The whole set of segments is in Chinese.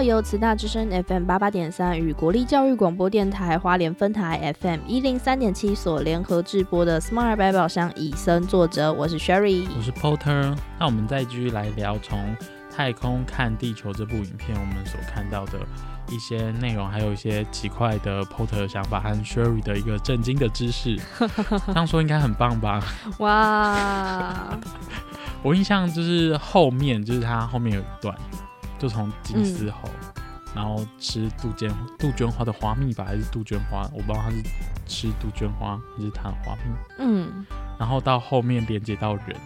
道由慈大之声 FM 八八点三与国立教育广播电台花莲分台 FM 一零三点七所联合制播的 Smart 百宝箱以身作则，我是 Sherry，我是 Porter。那我们再继续来聊从太空看地球这部影片，我们所看到的一些内容，还有一些奇怪的 Porter 的想法和 Sherry 的一个震惊的知识。这样说应该很棒吧？哇！我印象就是后面，就是他后面有一段。就从金丝猴，然后吃杜鹃杜鹃花的花蜜吧，还是杜鹃花？我不知道它是吃杜鹃花还是它的花蜜。嗯，然后到后面连接到人，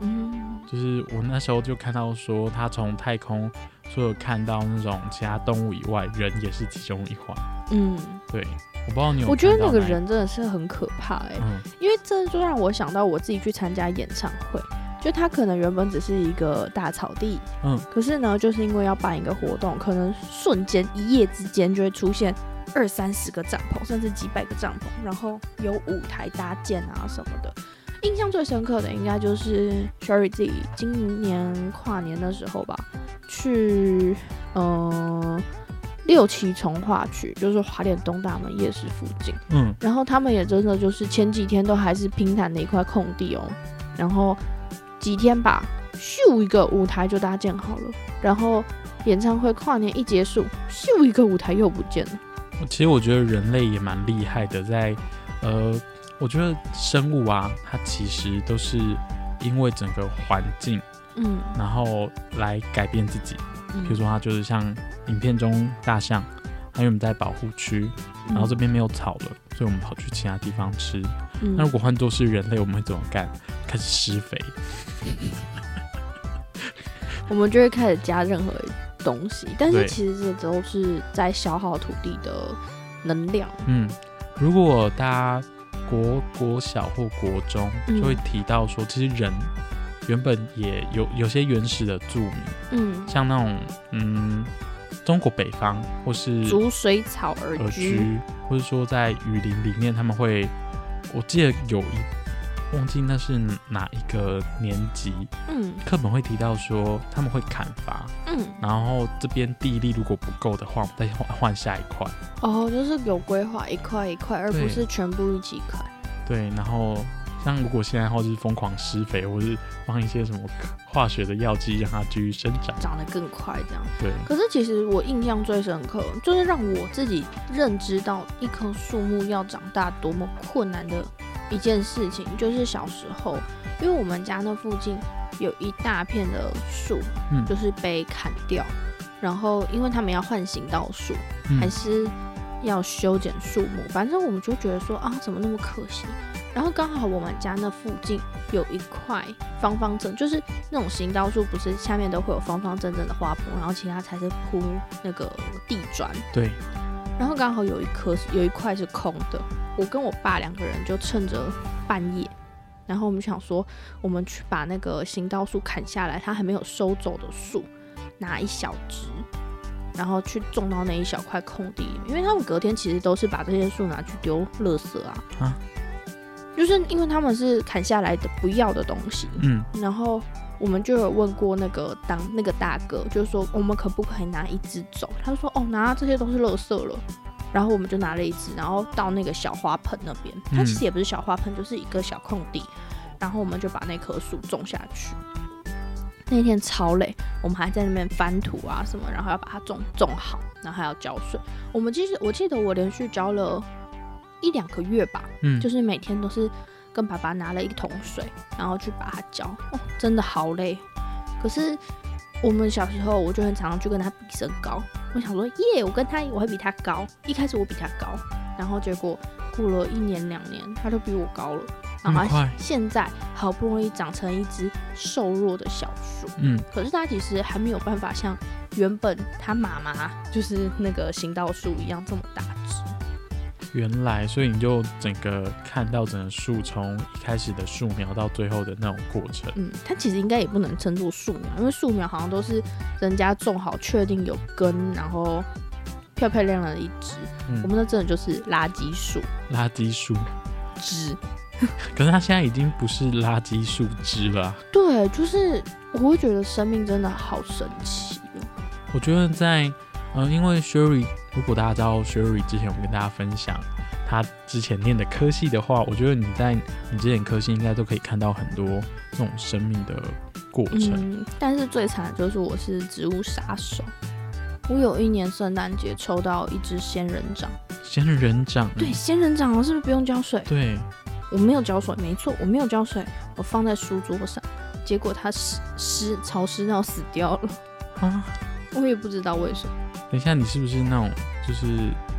嗯，就是我那时候就看到说，他从太空所有看到那种其他动物以外，人也是其中一环。嗯，对，我不知道你有。我觉得那个人真的是很可怕哎，因为这就让我想到我自己去参加演唱会。就它可能原本只是一个大草地，嗯，可是呢，就是因为要办一个活动，可能瞬间一夜之间就会出现二三十个帐篷，甚至几百个帐篷，然后有舞台搭建啊什么的。印象最深刻的应该就是 Sherry 自己今年跨年的时候吧，去嗯六七重化区，就是华联东大门夜市附近，嗯，然后他们也真的就是前几天都还是平坦的一块空地哦，然后。几天吧，咻一个舞台就搭建好了，然后演唱会跨年一结束，咻一个舞台又不见了。其实我觉得人类也蛮厉害的，在呃，我觉得生物啊，它其实都是因为整个环境，嗯，然后来改变自己。比如说，它就是像影片中大象，它原本在保护区，然后这边没有草了，所以我们跑去其他地方吃。那如果换作是人类，我们会怎么干？开始施肥，我们就会开始加任何东西，但是其实这都是在消耗土地的能量。嗯，如果大家国国小或国中就会提到说，其实人原本也有有些原始的住民，嗯，像那种嗯中国北方或是逐水草而居，或者说在雨林里面，他们会，我记得有一。忘记那是哪一个年级？嗯，课本会提到说他们会砍伐，嗯，然后这边地力如果不够的话，再换换下一块。哦，就是有规划一块一块，而不是全部一起砍。对，然后像如果现在或是疯狂施肥，或是放一些什么化学的药剂让它继续生长，长得更快这样。对。可是其实我印象最深刻，就是让我自己认知到一棵树木要长大多么困难的。一件事情就是小时候，因为我们家那附近有一大片的树，嗯就是被砍掉，然后因为他们要换行道树，还是要修剪树木，反正我们就觉得说啊，怎么那么可惜？然后刚好我们家那附近有一块方方正，就是那种行道树，不是下面都会有方方正正的花圃，然后其他才是铺那个地砖。对。然后刚好有一颗有一块是空的，我跟我爸两个人就趁着半夜，然后我们想说，我们去把那个行道树砍下来，它还没有收走的树，拿一小枝，然后去种到那一小块空地，因为他们隔天其实都是把这些树拿去丢垃圾啊，啊，就是因为他们是砍下来的不要的东西，嗯，然后。我们就有问过那个当那个大哥，就是说我们可不可以拿一只走？他说哦，拿这些都是垃圾了。然后我们就拿了一只，然后到那个小花盆那边，它其实也不是小花盆，就是一个小空地。然后我们就把那棵树种下去。那天超累，我们还在那边翻土啊什么，然后要把它种种好，然后还要浇水。我们其实我记得我连续浇了一两个月吧，嗯，就是每天都是。跟爸爸拿了一桶水，然后去把它浇，哦，真的好累。可是我们小时候，我就很常常去跟他比身高。我想说，耶，我跟他我会比他高。一开始我比他高，然后结果过了一年两年，他就比我高了。然后现在好不容易长成一只瘦弱的小树，嗯，可是它其实还没有办法像原本他妈妈就是那个行道树一样这么大只。原来，所以你就整个看到整个树从一开始的树苗到最后的那种过程。嗯，它其实应该也不能称作树苗，因为树苗好像都是人家种好，确定有根，然后漂漂亮亮的一枝。我们那真的就是垃圾树，垃圾树枝。可是它现在已经不是垃圾树枝了。对，就是我会觉得生命真的好神奇我觉得在呃，因为 Sherry，如果大家知道 Sherry 之前我跟大家分享他之前念的科系的话，我觉得你在你之前科系应该都可以看到很多这种生命的过程。嗯，但是最惨的就是我是植物杀手。我有一年圣诞节抽到一只仙人掌，仙人掌，对，仙人掌，我是不是不用浇水？对，我没有浇水，没错，我没有浇水，我放在书桌上，结果它湿湿潮湿到死掉了啊！我也不知道为什么。等一下，你是不是那种就是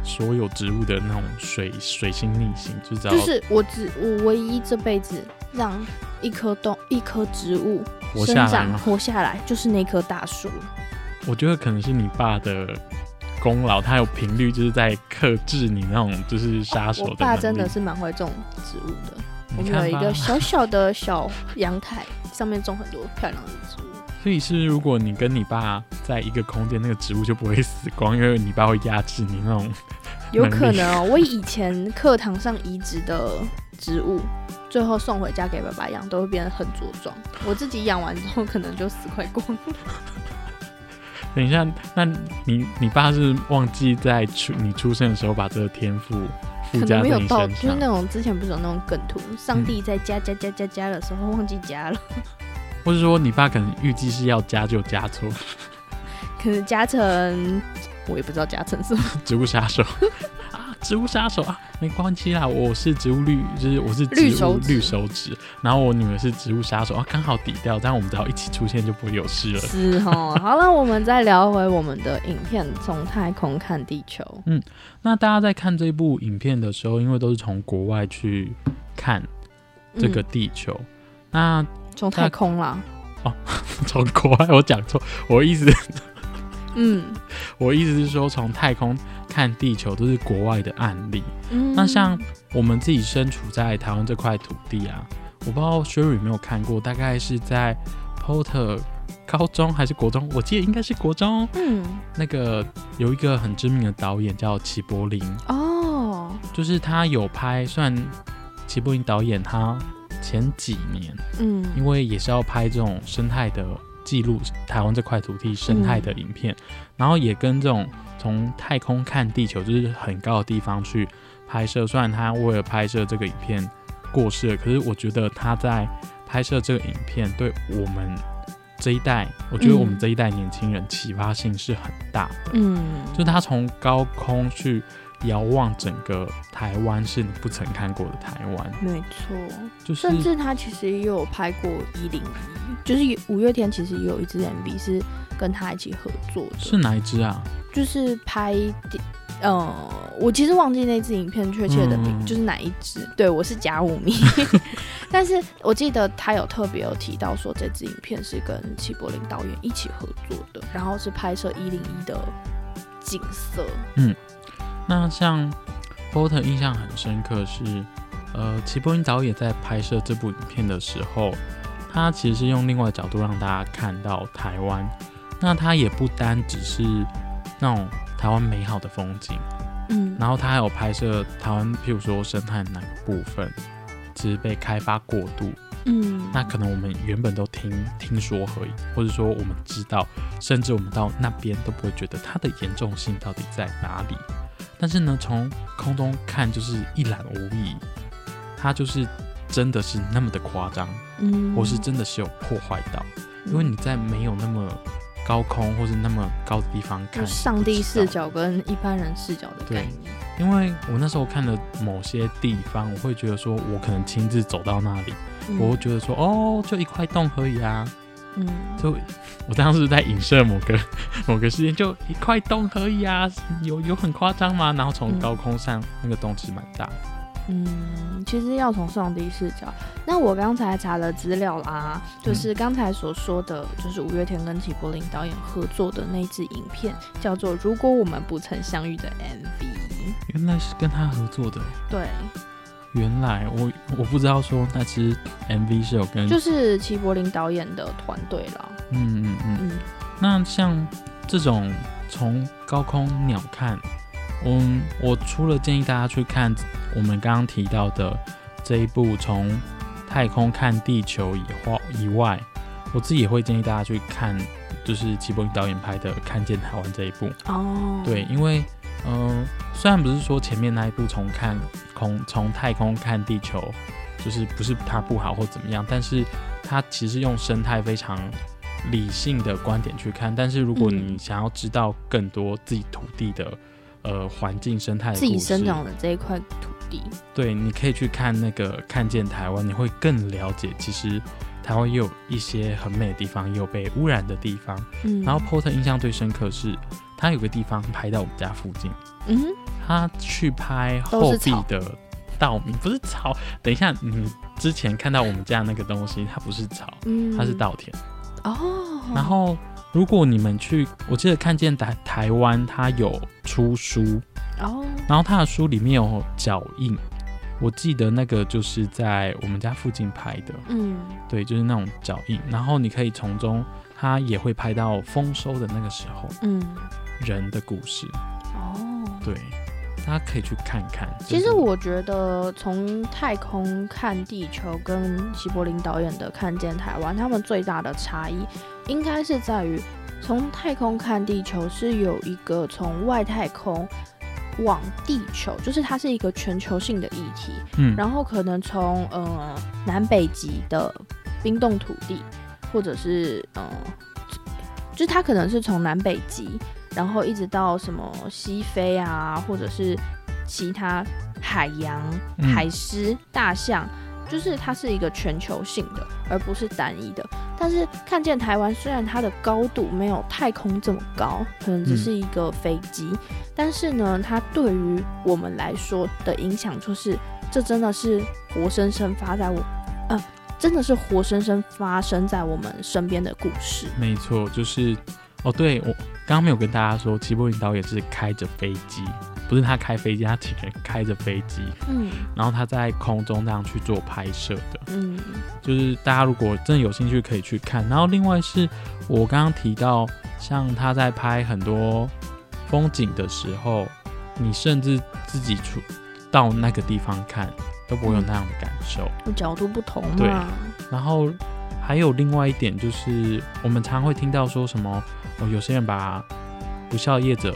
所有植物的那种水水星逆行？就知道，就是我只我唯一这辈子让一棵动一棵植物生长活下来，就是那棵大树。我觉得可能是你爸的功劳，他有频率就是在克制你那种就是杀手的。我爸真的是蛮会种植物的，我们有一个小小的小阳台，上面种很多漂亮的植物。所以是如果你跟你爸在一个空间，那个植物就不会死光，因为你爸会压制你那种。有可能哦，我以前课堂上移植的植物，最后送回家给爸爸养，都会变得很茁壮。我自己养完之后，可能就死快光。等一下，那你你爸是忘记在出你出生的时候把这个天赋附加在你身上？就是那种之前不是有那种梗图，上帝在加加加加加的时候忘记加了，或者说你爸可能预计是要加就加错，可能加成我也不知道加成什么，植物杀手啊。植物杀手啊，没关系啦，我是植物绿，就是我是绿手绿手指，然后我女儿是植物杀手啊，刚好抵掉，这样我们只要一起出现就不会有事了。是哦，好了，我们再聊回我们的影片《从太空看地球》。嗯，那大家在看这部影片的时候，因为都是从国外去看这个地球，那从太空啦？哦，从国外，我讲错，我意思，嗯，我意思是说从太空。看地球都是国外的案例，嗯那像我们自己身处在台湾这块土地啊，我不知道 Sherry 有没有看过，大概是在 Porter 高中还是国中，我记得应该是国中。嗯，那个有一个很知名的导演叫齐柏林哦，就是他有拍，算齐柏林导演他前几年，嗯，因为也是要拍这种生态的记录，台湾这块土地生态的影片，然后也跟这种。从太空看地球，就是很高的地方去拍摄。虽然他为了拍摄这个影片过世了，可是我觉得他在拍摄这个影片，对我们这一代，我觉得我们这一代年轻人启发性是很大的。嗯，就是他从高空去遥望整个台湾，是你不曾看过的台湾。没错，就是甚至他其实也有拍过一零一，就是五月天其实也有一支 MV 是跟他一起合作的。是哪一支啊？就是拍，呃，我其实忘记那支影片确切的名，就是哪一支。对我是假五迷，但是我记得他有特别有提到说这支影片是跟齐柏林导演一起合作的，然后是拍摄一零一的景色。嗯，那像 Porter 印象很深刻是，呃，齐柏林导演在拍摄这部影片的时候，他其实是用另外的角度让大家看到台湾。那他也不单只是。那种台湾美好的风景，嗯，然后他还有拍摄台湾，譬如说生态哪个部分，其实被开发过度，嗯，那可能我们原本都听听说而已，或者说我们知道，甚至我们到那边都不会觉得它的严重性到底在哪里。但是呢，从空中看就是一览无遗，它就是真的是那么的夸张，嗯，或是真的是有破坏到，因为你在没有那么。高空或是那么高的地方看，上帝视角跟一般人视角的概念。因为我那时候看了某些地方，我会觉得说，我可能亲自走到那里，我会觉得说，哦，就一块洞而已啊。嗯，就我当时在影射某个某个事件，就一块洞可以啊，有有很夸张吗？然后从高空上那个洞其实蛮大。嗯，其实要从上帝视角。那我刚才查了资料啦，就是刚才所说的，就是五月天跟齐柏林导演合作的那支影片，叫做《如果我们不曾相遇》的 MV。原来是跟他合作的。对。原来我我不知道说那支 MV 是有跟，就是齐柏林导演的团队啦。嗯嗯嗯。那像这种从高空鸟看。嗯，我除了建议大家去看我们刚刚提到的这一部从太空看地球以外以外，我自己也会建议大家去看就是齐柏林导演拍的《看见台湾》这一部。哦，对，因为嗯、虽然不是说前面那一部从看空从太空看地球，就是不是它不好或怎么样，但是它其实用生态非常理性的观点去看。但是如果嗯你想要知道更多自己土地的呃环境生态自己生长的这一块土地，对，你可以去看那个《看见台湾》，你会更了解，其实台湾也有一些很美的地方，也有被污染的地方。嗯，然后 Porter 印象最深刻是，他有个地方拍到我们家附近，嗯，他去拍后壁的稻米，不是草。等一下，你之前看到我们家那个东西，它不是草，嗯，它是稻田。哦，然后，如果你们去，我记得看见台台湾，它有出书，哦，然后它的书里面有脚印。我记得那个就是在我们家附近拍的，嗯，对，就是那种脚印。然后你可以从中，它也会拍到丰收的那个时候嗯，人的故事。哦，对，大家可以去看看。其实我觉得从太空看地球跟齐柏林导演的看见台湾，他们最大的差异应该是在于，从太空看地球是有一个从外太空往地球，就是它是一个全球性的议题，嗯，然后可能从呃南北极的冰冻土地，或者是呃，就是它可能是从南北极，然后一直到什么西非啊，或者是其他海洋、嗯海狮、大象，就是它是一个全球性的，而不是单一的。但是看见台湾，虽然它的高度没有太空这么高，可能只是一个飞机，但是呢，它对于我们来说的影响就是，这真的是活生生发在我，呃，真的是活生生发生在我们身边的故事。没错，就是哦，对我刚刚没有跟大家说，齐柏林导演是开着飞机，不是他开飞机，他请人开着飞机，嗯然后他在空中那样去做拍摄的。嗯就是大家如果真的有兴趣可以去看。然后另外是我刚刚提到，像他在拍很多风景的时候，你甚至自己出到那个地方看，都不会有那样的感受。角度不同对。然后还有另外一点就是，我们常会听到说什么，哦，有些人把不孝业者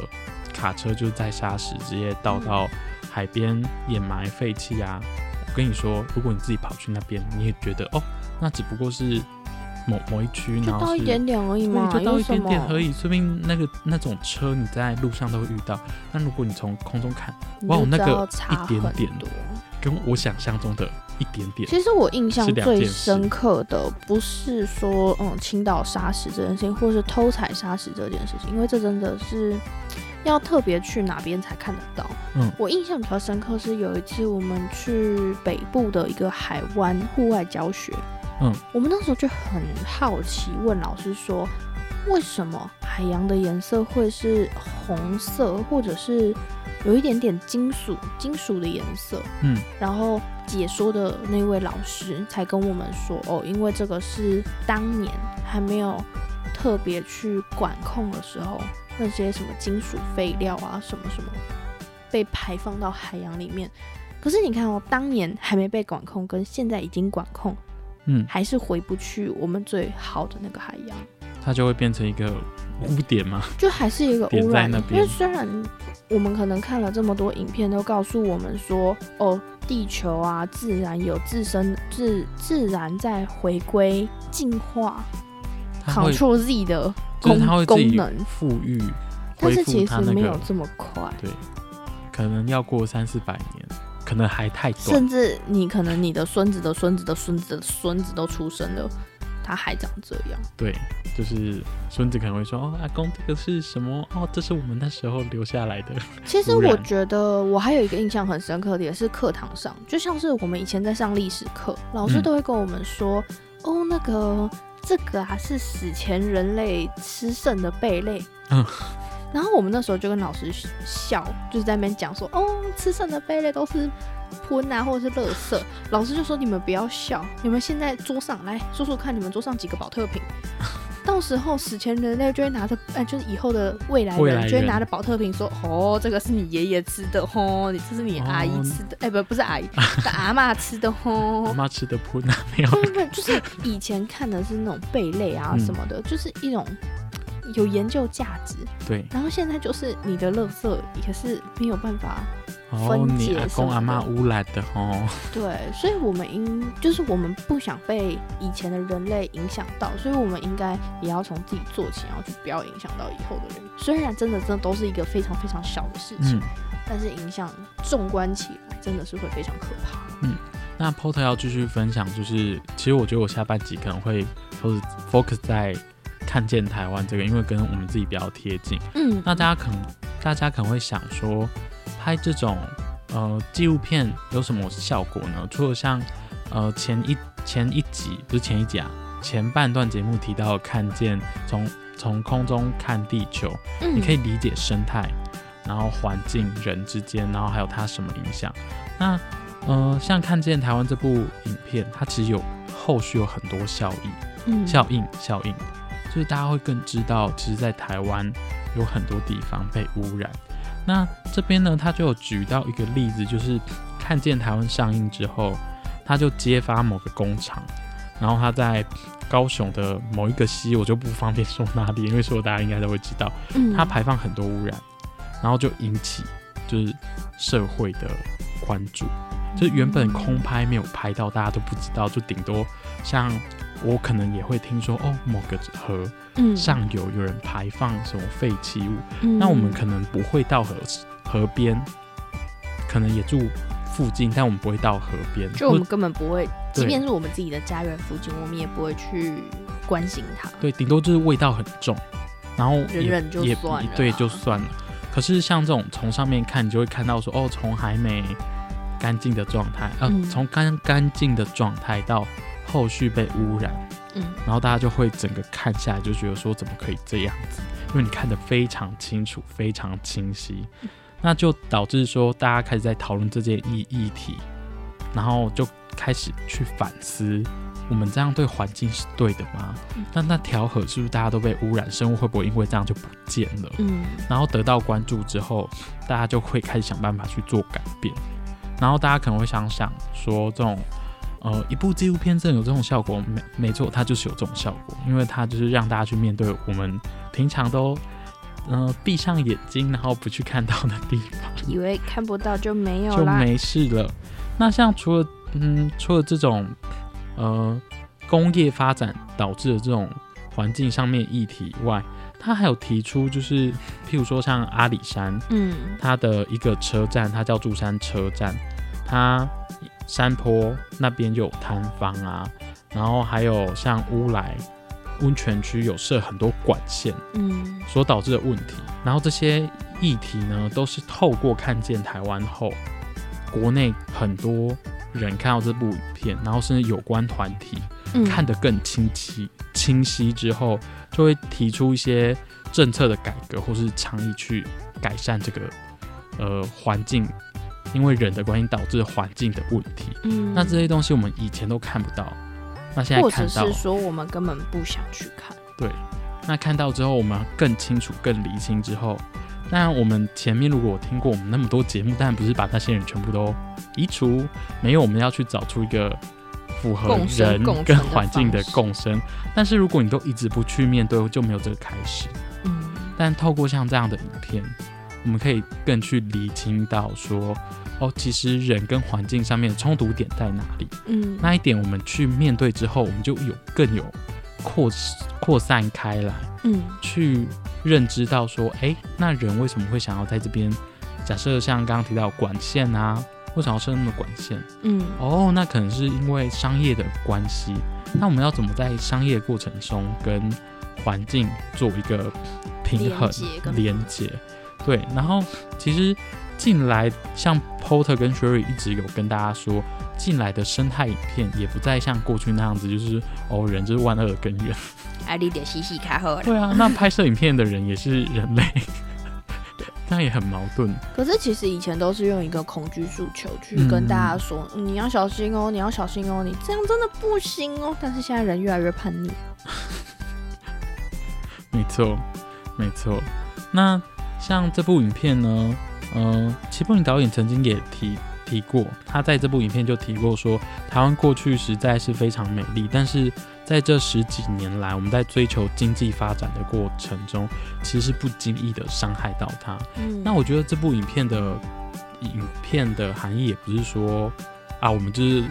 卡车就是在砂石直接倒到海边掩埋废弃啊。我跟你说，如果你自己跑去那边，你也觉得哦，那只不过是某某一区，就然后是到一点点而已，嘛，就到一？点点而已，说不定那个那种车你在路上都会遇到。但如果你从空中看，哇那个一点点多。跟我想象中的一点点，其实我印象最深刻的不是说嗯青岛沙石这件事情，或是偷采沙石这件事情，因为这真的是要特别去哪边才看得到。嗯我印象比较深刻是有一次我们去北部的一个海湾户外教学，嗯，我们那时候就很好奇，问老师说，为什么海洋的颜色会是红色，或者是有一点点金属金属的颜色？嗯然后解说的那位老师才跟我们说，哦，因为这个是当年还没有特别去管控的时候，那些什么金属废料啊，什么什么被排放到海洋里面。可是你看哦，当年还没被管控，跟现在已经管控，嗯，还是回不去我们最好的那个海洋，它就会变成一个污点吗。就还是一个污染因为虽然我们可能看了这么多影片，都告诉我们说，哦，地球啊，自然有自身自自然在回归进化它会，Ctrl Z 的就是功功能，富裕，但是其实没有这么快。对，可能要过三四百年，可能还太短。甚至你可能你的孙子的孙子的孙子的孙子都出生了，他还长这样。对，就是孙子可能会说：“哦，阿公，这个是什么？哦，这是我们那时候留下来的。其实我觉得我还有一个印象很深刻的，也是课堂上，就像是我们以前在上历史课，老师嗯都会跟我们说，哦，那个这个啊是史前人类吃剩的贝类。嗯 然后我们那时候就跟老师笑，就是在那边讲说，哦，吃剩的贝类都是喷啊，或者是垃圾。老师就说你们不要笑，你们现在桌上来说说看，你们桌上几个保特瓶。到时候史前人类就会拿着，呃，就是以后的未来人人就会拿着保特瓶说，哦，这个是你爷爷吃的，哦，你这是你阿姨哦吃的，哎、不，不是阿姨，是阿妈吃的哦，阿哦。妈吃的喷啊，没有对对对，就是以前看的是那种贝类啊嗯什么的，就是一种有研究价值。对，然后现在就是你的垃圾也是没有办法哦，分你阿解什么公阿妈污染的哦，对，所以我们应就是我们不想被以前的人类影响到，所以我们应该也要从自己做起，然后去不要影响到以后的人。虽然真的真的都是一个非常非常小的事情，嗯。但是影响纵观起来真的是会非常可怕。嗯那 Porter 要继续分享，就是其实我觉得我下半集可能会都是 focus 在看见台湾这个，因为跟我们自己比较贴近。嗯，那大家可能大家可能会想说，拍这种呃纪录片有什么效果呢？除了像呃前一前一集不是前一集啊，前半段节目提到看见从从空中看地球，嗯你可以理解生态，然后环境、人之间，然后还有它什么影响。那呃，像看见台湾这部影片，它其实有后续有很多效益、嗯效应、效应，就是大家会更知道，其实，在台湾有很多地方被污染。那这边呢，他就有举到一个例子，就是看见台湾上映之后，他就揭发某个工厂，然后他在高雄的某一个溪，我就不方便说哪里，因为说大家应该都会知道。嗯它排放很多污染，然后就引起就是社会的关注。就是原本空拍没有拍到，大家都不知道，就顶多像我可能也会听说哦，某个河嗯。上游有人排放什么废弃物，嗯。那我们可能不会到河河边，可能也住附近，但我们不会到河边，就我们根本不会，即便是我们自己的家园附近，我们也不会去关心它。对，顶多就是味道很重，然后也忍忍就也算了。对，啊就算了。可是像这种从上面看，你就会看到说，哦，从还没干净的状态，呃，嗯。从干干净的状态到后续被污染，嗯然后大家就会整个看下来就觉得说，怎么可以这样子？因为你看得非常清楚，非常清晰，那就导致说大家开始在讨论这件议议题，然后就开始去反思，我们这样对环境是对的吗？嗯那那条河是不是大家都被污染，生物会不会因为这样就不见了？嗯然后得到关注之后，大家就会开始想办法去做改变。然后大家可能会想想说，这种呃一部纪录片真的有这种效果？没没错，它就是有这种效果，因为它就是让大家去面对我们平常都呃闭上眼睛然后不去看到的地方。以为看不到就没有就啦。没事了。那像除了嗯，除了这种呃工业发展导致的这种环境上面议题以外，他还有提出就是，譬如说像阿里山，嗯它的一个车站，它叫柱山车站，它山坡那边就有摊方啊，然后还有像乌来温泉区有设很多管线，嗯所导致的问题。然后这些议题呢，都是透过看见台湾后，国内很多人看到这部影片，然后甚至有关团体嗯，看得更清晰清晰之后，就会提出一些政策的改革或是倡议去改善这个呃环境，因为人的关系导致环境的问题。嗯那这些东西我们以前都看不到，那现在或看到者是说我们根本不想去看。对，那看到之后，我们更清楚、更理清之后，那我们前面如果有听过我们那么多节目，当然不是把那些人全部都移除，没有，我们要去找出一个符合人跟环境的共生。但是如果你都一直不去面对，就没有这个开始。嗯但透过像这样的影片，我们可以更去理清到说，哦，其实人跟环境上面的冲突点在哪里。嗯，那一点我们去面对之后，我们就有更有扩扩散开来，嗯去认知到说，哎、那人为什么会想要在这边？假设像刚刚提到管线啊，为什么要设那么管线？嗯哦，那可能是因为商业的关系。那我们要怎么在商业过程中跟环境做一个平衡连接？对，然后其实近来像 Porter 跟 Sherry 一直有跟大家说，近来的生态影片也不再像过去那样子，就是哦人就是万恶的根源。爱丽的嘻嘻卡好了。对啊，那拍摄影片的人也是人类，这样也很矛盾。可是其实以前都是用一个恐惧诉求去嗯跟大家说，嗯你要小心哦，你要小心哦，你这样真的不行哦。但是现在人越来越叛逆，没错，没错。那像这部影片呢，呃，齐柏林导演曾经也提提过，他在这部影片就提过说，台湾过去实在是非常美丽，但是在这十几年来，我们在追求经济发展的过程中，其实是不经意的伤害到它。嗯，那我觉得这部影片的影片的含义也不是说啊，我们就是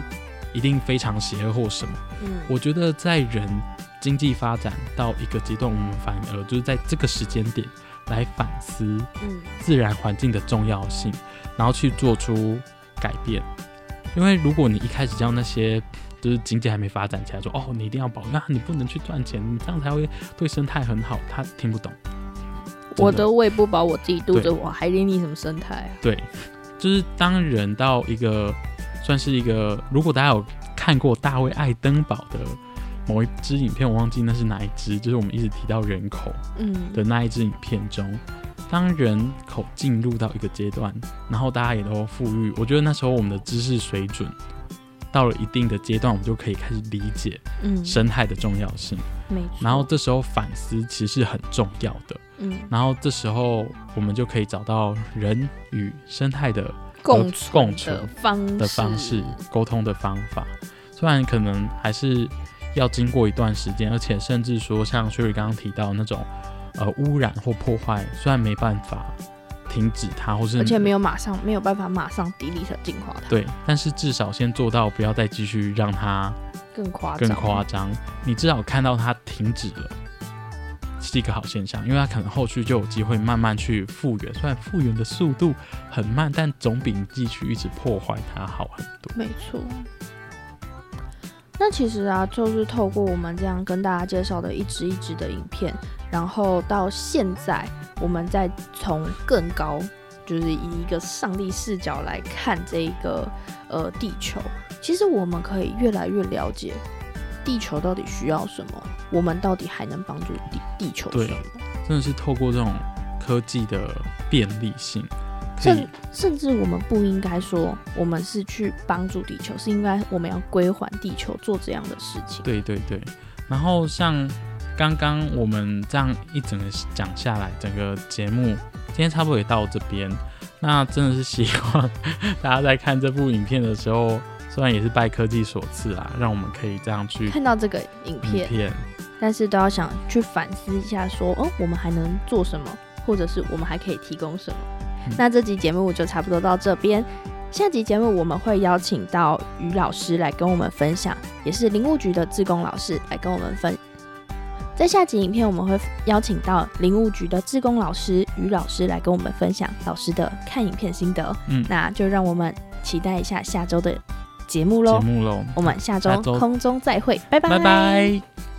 一定非常邪恶或什么。嗯我觉得在人经济发展到一个阶段，我们反而就是在这个时间点来反思嗯自然环境的重要性，然后去做出改变。因为如果你一开始叫那些就是经济还没发展起来说，哦，你一定要保，那你不能去赚钱，你这样才会对生态很好，他听不懂。真我的胃不饱我自己肚子，我还理你什么生态啊？对，就是当人到一个算是一个，如果大家有看过大卫爱登堡的某一支影片，我忘记那是哪一支，就是我们一直提到人口嗯。的那一支影片中，当人口进入到一个阶段，然后大家也都富裕，我觉得那时候我们的知识水准到了一定的阶段，我们就可以开始理解嗯，生态的重要性，没。错。然后这时候反思其实是很重要的，嗯，然后这时候我们就可以找到人与生态的共共存方的方式、沟通的方法，虽然可能还是要经过一段时间，而且甚至说像薛瑞刚刚提到那种呃污染或破坏，虽然没办法停止它，或是而且没有马上没有办法马上 delete 净化它，对，但是至少先做到不要再继续让它更夸张，更夸张，你至少看到它停止了。是一个好现象，因为它可能后续就有机会慢慢去复原，虽然复原的速度很慢，但总比你继续一直破坏它好很多。没错。那其实啊，就是透过我们这样跟大家介绍的一支一支的影片，然后到现在，我们再从更高，就是以一个上帝视角来看这一个呃地球，其实我们可以越来越了解地球到底需要什么，我们到底还能帮助地地球对什么。真的是透过这种科技的便利性，可甚甚至我们不应该说我们是去帮助地球，是应该我们要归还地球做这样的事情。对对对。然后像刚刚我们这样一整个讲下来，整个节目今天差不多也到这边。那真的是希望 大家在看这部影片的时候，虽然也是拜科技所赐啦，让我们可以这样去看到这个影影片，片，但是都要想去反思一下说，哦，我们还能做什么，或者是我们还可以提供什么。嗯那这集节目就差不多到这边。下集节目我们会邀请到于老师来跟我们分享，也是林务局的志工老师来跟我们分。在下集影片，我们会邀请到林务局的志工老师于老师来跟我们分享老师的看影片心得。嗯，那就让我们期待一下下周的节目喽。节目喽，我们下周下周空中再会，拜拜，拜拜。